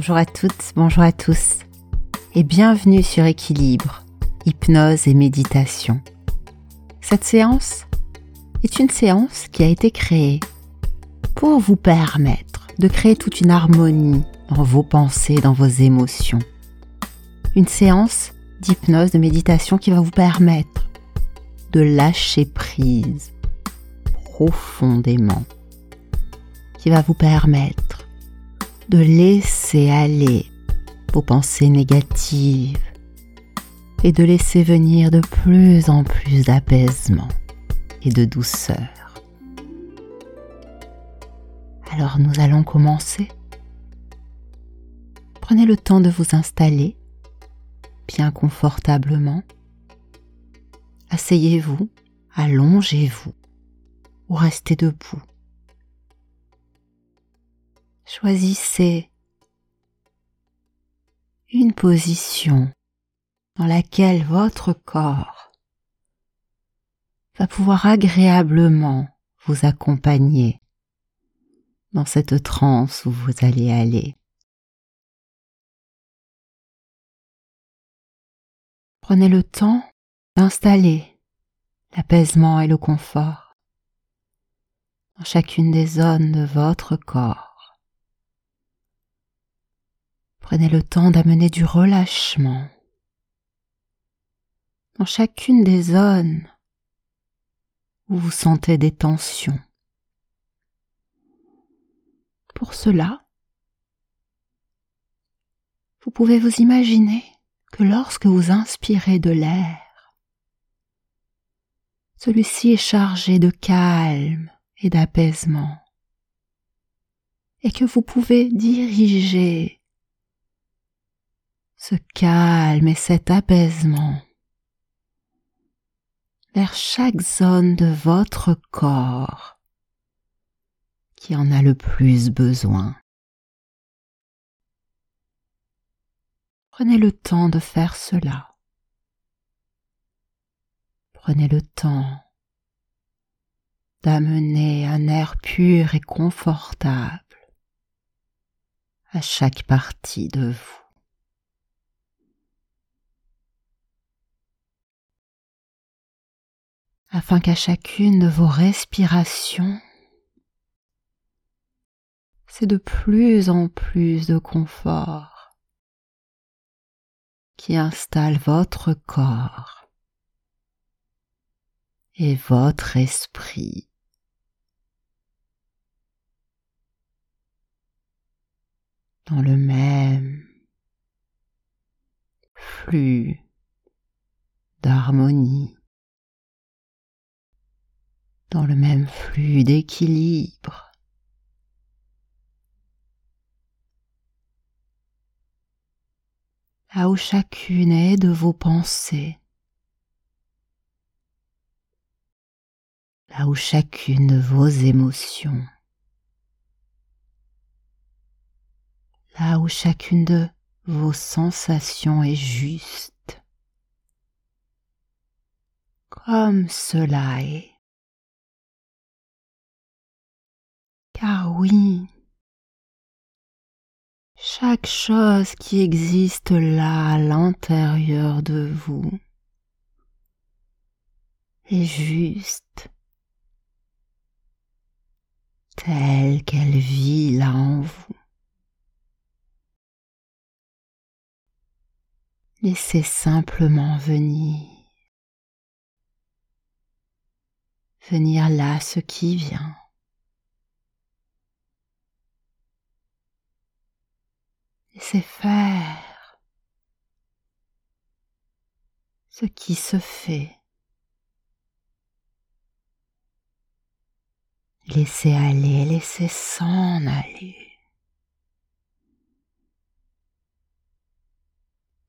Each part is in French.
Bonjour à toutes, bonjour à tous et bienvenue sur Équilibre, hypnose et méditation. Cette séance est une séance qui a été créée pour vous permettre de créer toute une harmonie dans vos pensées, dans vos émotions. Une séance d'hypnose, de méditation qui va vous permettre de lâcher prise profondément, qui va vous permettre de laisser aller vos pensées négatives et de laisser venir de plus en plus d'apaisement et de douceur. Alors nous allons commencer. Prenez le temps de vous installer bien confortablement. Asseyez-vous, allongez-vous ou restez debout. Choisissez une position dans laquelle votre corps va pouvoir agréablement vous accompagner dans cette transe où vous allez aller. Prenez le temps d'installer l'apaisement et le confort dans chacune des zones de votre corps. Prenez le temps d'amener du relâchement dans chacune des zones où vous sentez des tensions. Pour cela, vous pouvez vous imaginer que lorsque vous inspirez de l'air, celui-ci est chargé de calme et d'apaisement, et que vous pouvez diriger ce calme et cet apaisement vers chaque zone de votre corps qui en a le plus besoin. Prenez le temps de faire cela. Prenez le temps d'amener un air pur et confortable à chaque partie de vous. Afin qu'à chacune de vos respirations, c'est de plus en plus de confort qui installe votre corps et votre esprit. dans le même flux d'harmonie, dans le même flux d'équilibre. là où chacune est de vos pensées, là où chacune de vos émotions, là où chacune de vos sensations est juste, comme cela est. Car oui, chaque chose qui existe là à l'intérieur de vous est juste telle qu'elle vit là en vous. Laissez simplement venir, venir là ce qui vient. Laissez faire ce qui se fait. Laissez aller, laissez s'en aller.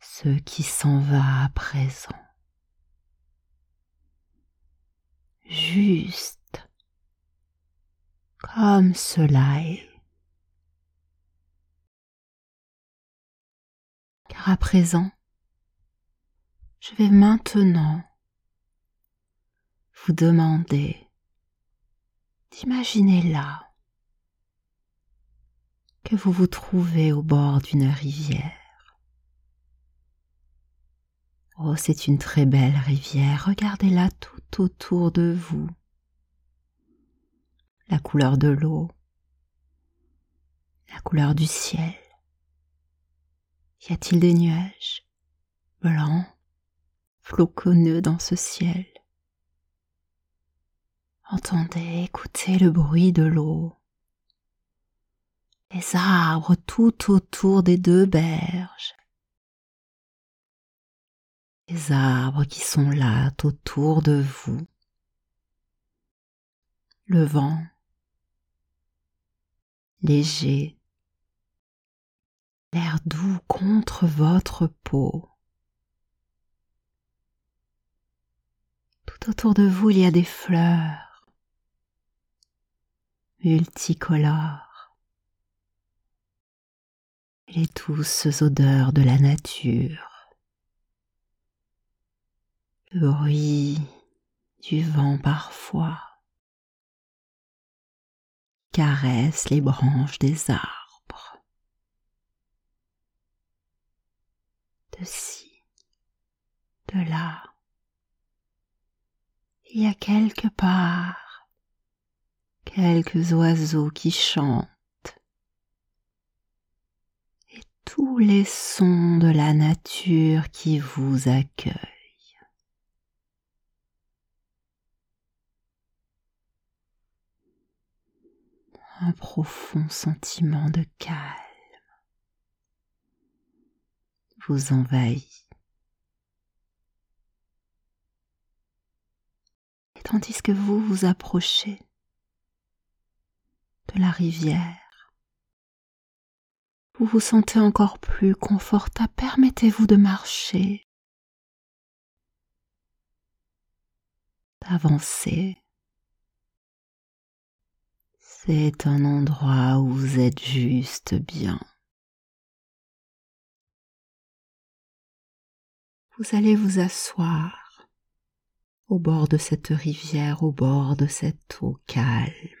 Ce qui s'en va à présent. Juste comme cela est. à présent, je vais maintenant vous demander d'imaginer là que vous vous trouvez au bord d'une rivière. Oh, c'est une très belle rivière, regardez-la tout autour de vous. La couleur de l'eau, la couleur du ciel. Y a-t-il des nuages blancs, floconneux dans ce ciel? Entendez, écoutez le bruit de l'eau. Les arbres tout autour des deux berges, les arbres qui sont là autour de vous, le vent. Léger, l'air doux contre votre peau. Tout autour de vous, il y a des fleurs multicolores les douces odeurs de la nature, le bruit du vent parfois caresse les branches des arbres. De de là, il y a quelque part quelques oiseaux qui chantent. Tous les sons de la nature qui vous accueillent. Un profond sentiment de calme vous envahit. Et tandis que vous vous approchez de la rivière, vous vous sentez encore plus confortable, permettez-vous de marcher, d'avancer. C'est un endroit où vous êtes juste bien. Vous allez vous asseoir au bord de cette rivière, au bord de cette eau calme.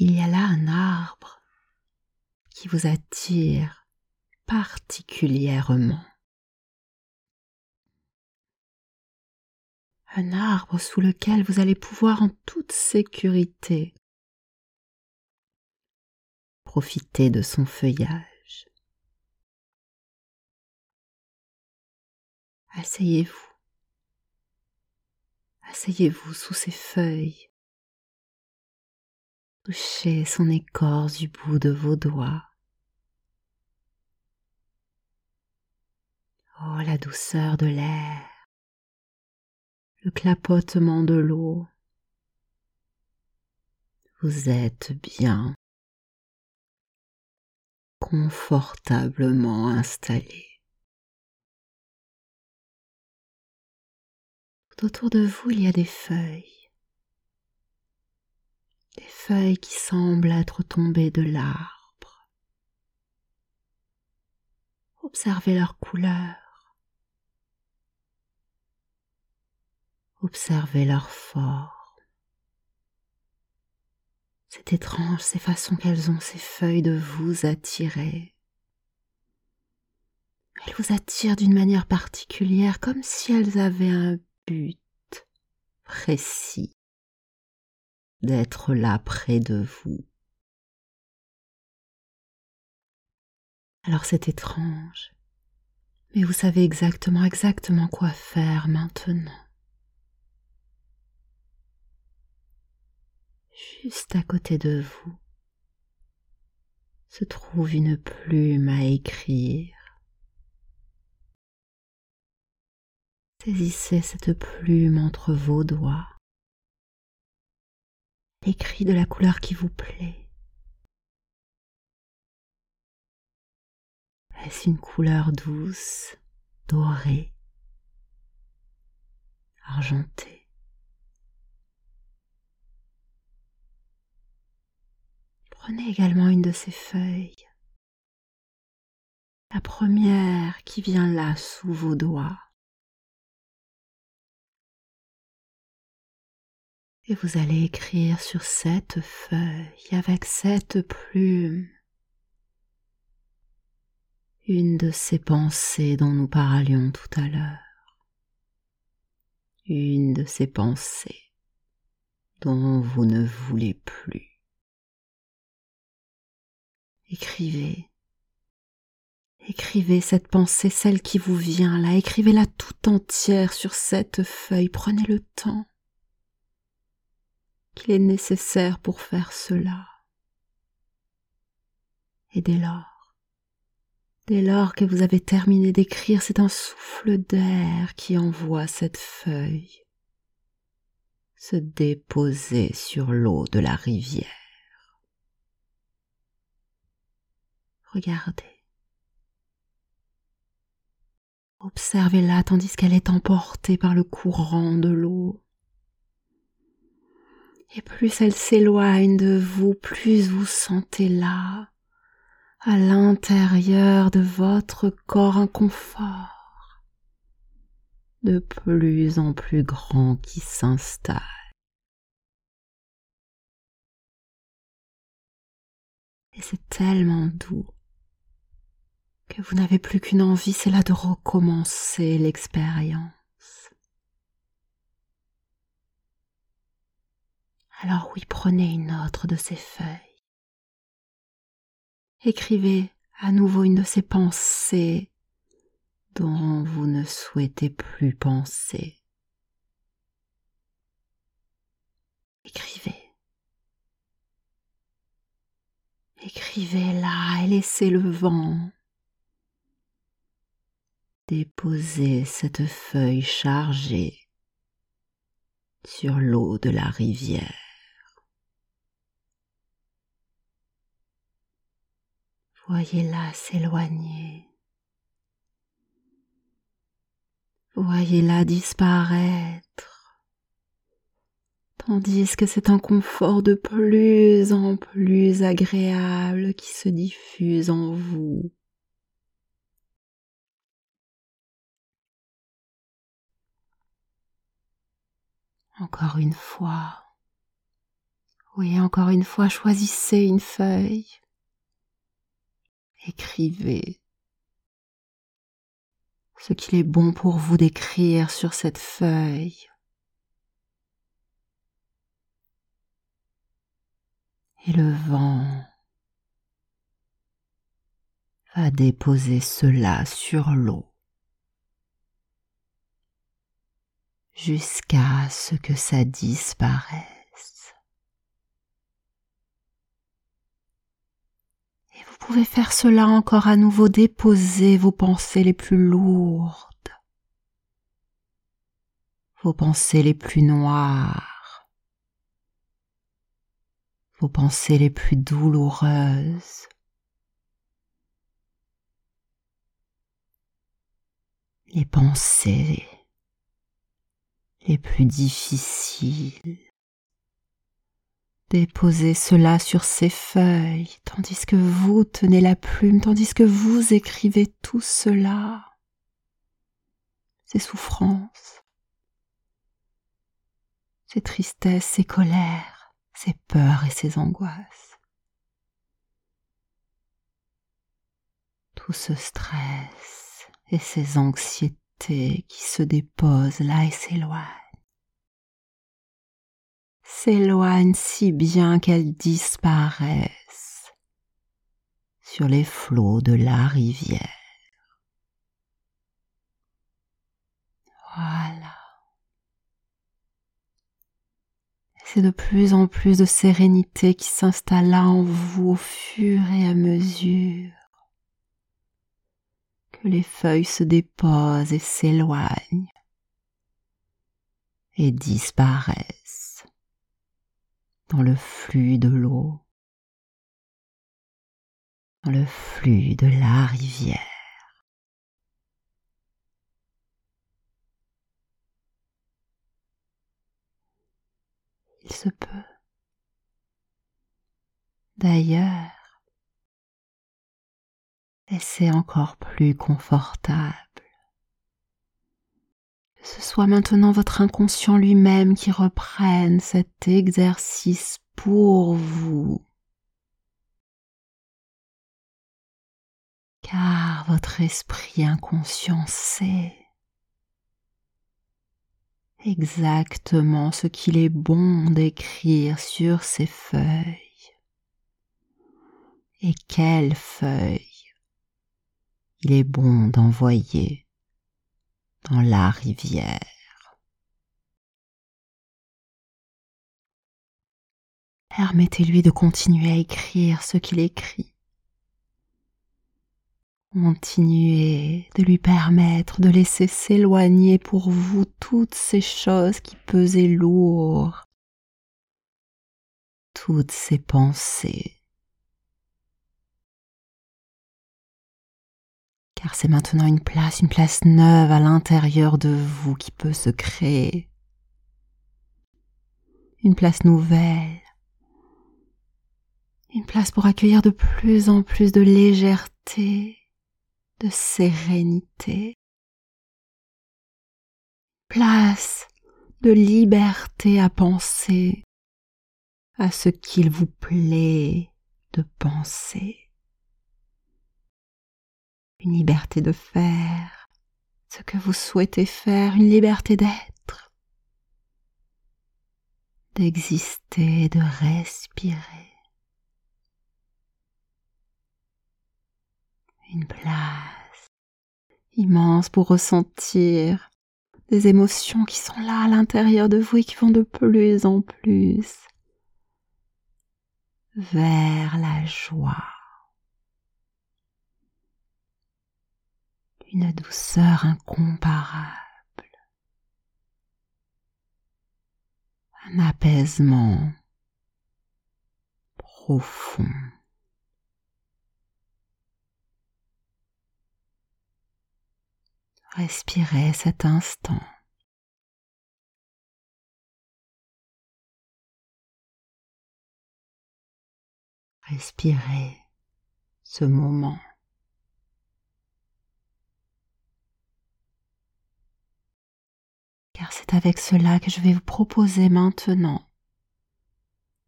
il y a là un arbre qui vous attire particulièrement. Un arbre sous lequel vous allez pouvoir en toute sécurité profiter de son feuillage. Asseyez-vous. Asseyez-vous sous ses feuilles Touchez son écorce du bout de vos doigts. Oh, la douceur de l'air, le clapotement de l'eau. Vous êtes bien, confortablement installé. Autour de vous, il y a des feuilles les feuilles qui semblent être tombées de l'arbre. Observez leur couleur. Observez leur forme. C'est étrange ces façons qu'elles ont ces feuilles de vous attirer. Elles vous attirent d'une manière particulière, comme si elles avaient un but précis d'être là près de vous. Alors c'est étrange, mais vous savez exactement, exactement quoi faire maintenant. Juste à côté de vous se trouve une plume à écrire. Saisissez cette plume entre vos doigts Écris de la couleur qui vous plaît. Est-ce une couleur douce, dorée, argentée Prenez également une de ces feuilles, la première qui vient là sous vos doigts. Et vous allez écrire sur cette feuille avec cette plume une de ces pensées dont nous parlions tout à l'heure. Une de ces pensées dont vous ne voulez plus. Écrivez. Écrivez cette pensée, celle qui vous vient là, écrivez-la tout entière sur cette feuille, prenez le temps qu'il est nécessaire pour faire cela. Et dès lors, dès lors que vous avez terminé d'écrire, c'est un souffle d'air qui envoie cette feuille se déposer sur l'eau de la rivière. Regardez. Observez-la tandis qu'elle est emportée par le courant de l'eau. Et plus elle s'éloigne de vous, plus vous sentez là, à l'intérieur de votre corps un confort de plus en plus grand qui s'installe. Et c'est tellement doux que vous n'avez plus qu'une envie, c'est là de recommencer l'expérience. Alors oui, prenez une autre de ces feuilles. Écrivez à nouveau une de ces pensées dont vous ne souhaitez plus penser. Écrivez. Écrivez-la et laissez le vent déposer cette feuille chargée sur l'eau de la rivière. Voyez-la s'éloigner. Voyez-la disparaître. Tandis que c'est un confort de plus en plus agréable qui se diffuse en vous. Encore une fois. Oui, encore une fois, choisissez une feuille écrivez ce qu'il est bon pour vous d'écrire sur cette feuille. Et le vent va déposer cela sur l'eau jusqu'à ce que ça disparaisse. Pouvez faire cela encore à nouveau, déposer vos pensées les plus lourdes, vos pensées les plus noires, vos pensées les plus douloureuses. les pensées les plus difficiles. Déposez cela sur ces feuilles, tandis que vous tenez la plume, tandis que vous écrivez tout cela. Ces souffrances, ces tristesses, ces colères, ces peurs et ces angoisses. Tout ce stress et ces anxiétés qui se déposent là et s'éloignent s'éloignent si bien qu'elles disparaissent sur les flots de la rivière. Voilà. C'est de plus en plus de sérénité qui s'installe là en vous au fur et à mesure que les feuilles se déposent et s'éloignent et disparaissent dans le flux de l'eau, dans le flux de la rivière. Il se peut. D'ailleurs, et c'est encore plus confortable ce soit maintenant votre inconscient lui-même qui reprenne cet exercice pour vous. Car votre esprit inconscient sait exactement ce qu'il est bon d'écrire sur ces feuilles. Et quelles feuilles il est bon d'envoyer dans la rivière. Permettez-lui de continuer à écrire ce qu'il écrit. Continuez de lui permettre de laisser s'éloigner pour vous toutes ces choses qui pesaient lourd, toutes ces pensées. Car c'est maintenant une place, une place neuve à l'intérieur de vous qui peut se créer. Une place nouvelle. Une place pour accueillir de plus en plus de légèreté, de sérénité, place de liberté à penser à ce qu'il vous plaît de penser, une liberté de faire ce que vous souhaitez faire, une liberté d'être, d'exister, de respirer. une place immense pour ressentir des émotions qui sont là à l'intérieur de vous et qui vont de plus en plus vers la joie. Une douceur incomparable. Un apaisement profond. Respirez cet instant. Respirez ce moment. C'est avec cela que je vais vous proposer maintenant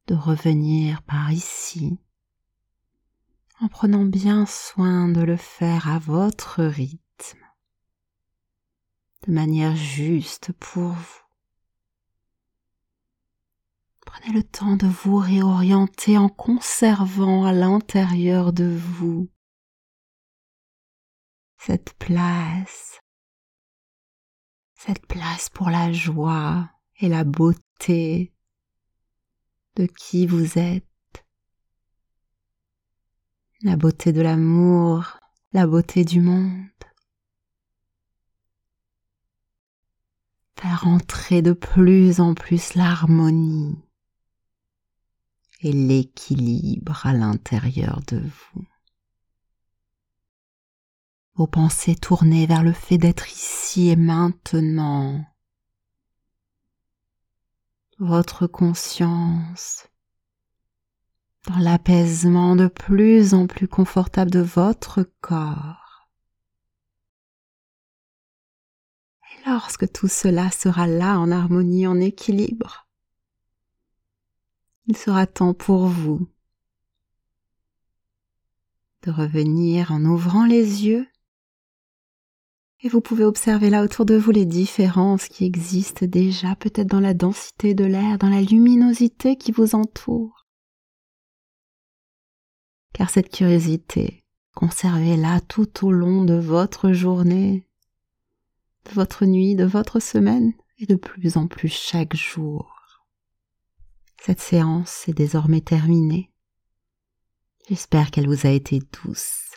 de revenir par ici en prenant bien soin de le faire à votre rythme de manière juste pour vous. Prenez le temps de vous réorienter en conservant à l'intérieur de vous cette place, cette place pour la joie et la beauté de qui vous êtes, la beauté de l'amour, la beauté du monde. faire entrer de plus en plus l'harmonie et l'équilibre à l'intérieur de vous. Pensées tournées vers le fait d'être ici et maintenant. Votre conscience dans l'apaisement de plus en plus confortable de votre corps. lorsque tout cela sera là en harmonie, en équilibre, il sera temps pour vous de revenir en ouvrant les yeux et vous pouvez observer là autour de vous les différences qui existent déjà peut-être dans la densité de l'air, dans la luminosité qui vous entoure. Car cette curiosité, conservez-la tout au long de votre journée, de votre nuit, de votre semaine et de plus en plus chaque jour. Cette séance est désormais terminée. J'espère qu'elle vous a été douce.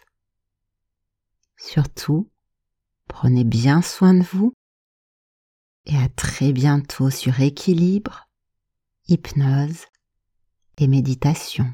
Surtout, prenez bien soin de vous et à très bientôt sur équilibre, hypnose et méditation.